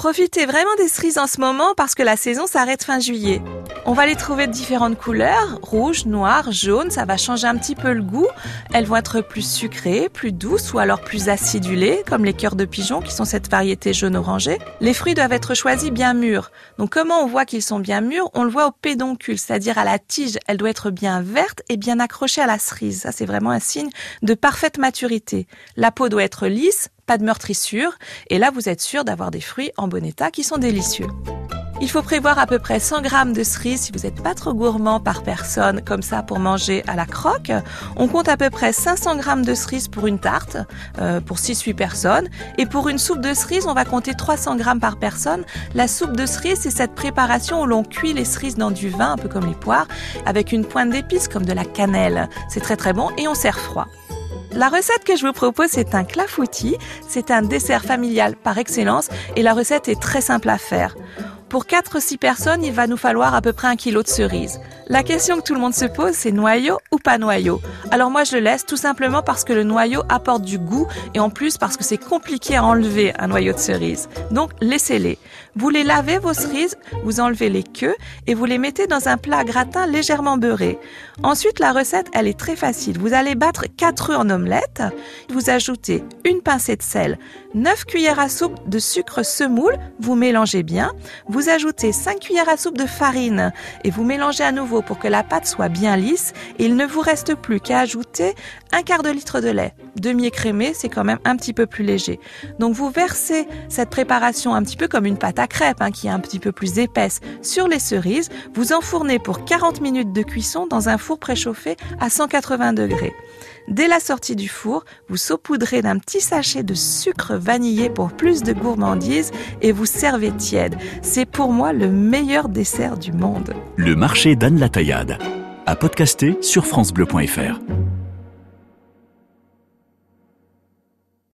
Profitez vraiment des cerises en ce moment parce que la saison s'arrête fin juillet. On va les trouver de différentes couleurs, rouge, noir, jaune, ça va changer un petit peu le goût. Elles vont être plus sucrées, plus douces ou alors plus acidulées, comme les cœurs de pigeon qui sont cette variété jaune-orangé. Les fruits doivent être choisis bien mûrs. Donc comment on voit qu'ils sont bien mûrs? On le voit au pédoncule, c'est-à-dire à la tige. Elle doit être bien verte et bien accrochée à la cerise. Ça c'est vraiment un signe de parfaite maturité. La peau doit être lisse, pas de meurtrissure, et là vous êtes sûr d'avoir des fruits en bon état qui sont délicieux. Il faut prévoir à peu près 100 grammes de cerises si vous n'êtes pas trop gourmand par personne, comme ça pour manger à la croque. On compte à peu près 500 grammes de cerises pour une tarte, euh, pour 6-8 personnes. Et pour une soupe de cerises, on va compter 300 grammes par personne. La soupe de cerises, c'est cette préparation où l'on cuit les cerises dans du vin, un peu comme les poires, avec une pointe d'épices comme de la cannelle. C'est très très bon et on sert froid. La recette que je vous propose, c'est un clafoutis. C'est un dessert familial par excellence et la recette est très simple à faire. Pour 4-6 personnes, il va nous falloir à peu près un kilo de cerises. La question que tout le monde se pose, c'est noyau ou pas noyau? Alors moi, je le laisse tout simplement parce que le noyau apporte du goût et en plus parce que c'est compliqué à enlever un noyau de cerise. Donc, laissez-les. Vous les lavez, vos cerises, vous enlevez les queues et vous les mettez dans un plat gratin légèrement beurré. Ensuite, la recette, elle est très facile. Vous allez battre 4 œufs en omelette. Vous ajoutez une pincée de sel, 9 cuillères à soupe de sucre semoule. Vous mélangez bien. Vous ajoutez 5 cuillères à soupe de farine et vous mélangez à nouveau pour que la pâte soit bien lisse. Il ne vous reste plus qu'à ajouter un quart de litre de lait. Demi-écrémé, c'est quand même un petit peu plus léger. Donc vous versez cette préparation un petit peu comme une pâte à crêpes, hein, qui est un petit peu plus épaisse, sur les cerises. Vous enfournez pour 40 minutes de cuisson dans un four préchauffé à 180 degrés. Dès la sortie du four, vous saupoudrez d'un petit sachet de sucre vanillé pour plus de gourmandise et vous servez tiède. C'est pour moi le meilleur dessert du monde. Le marché d'Anne Taillade. À podcaster sur FranceBleu.fr.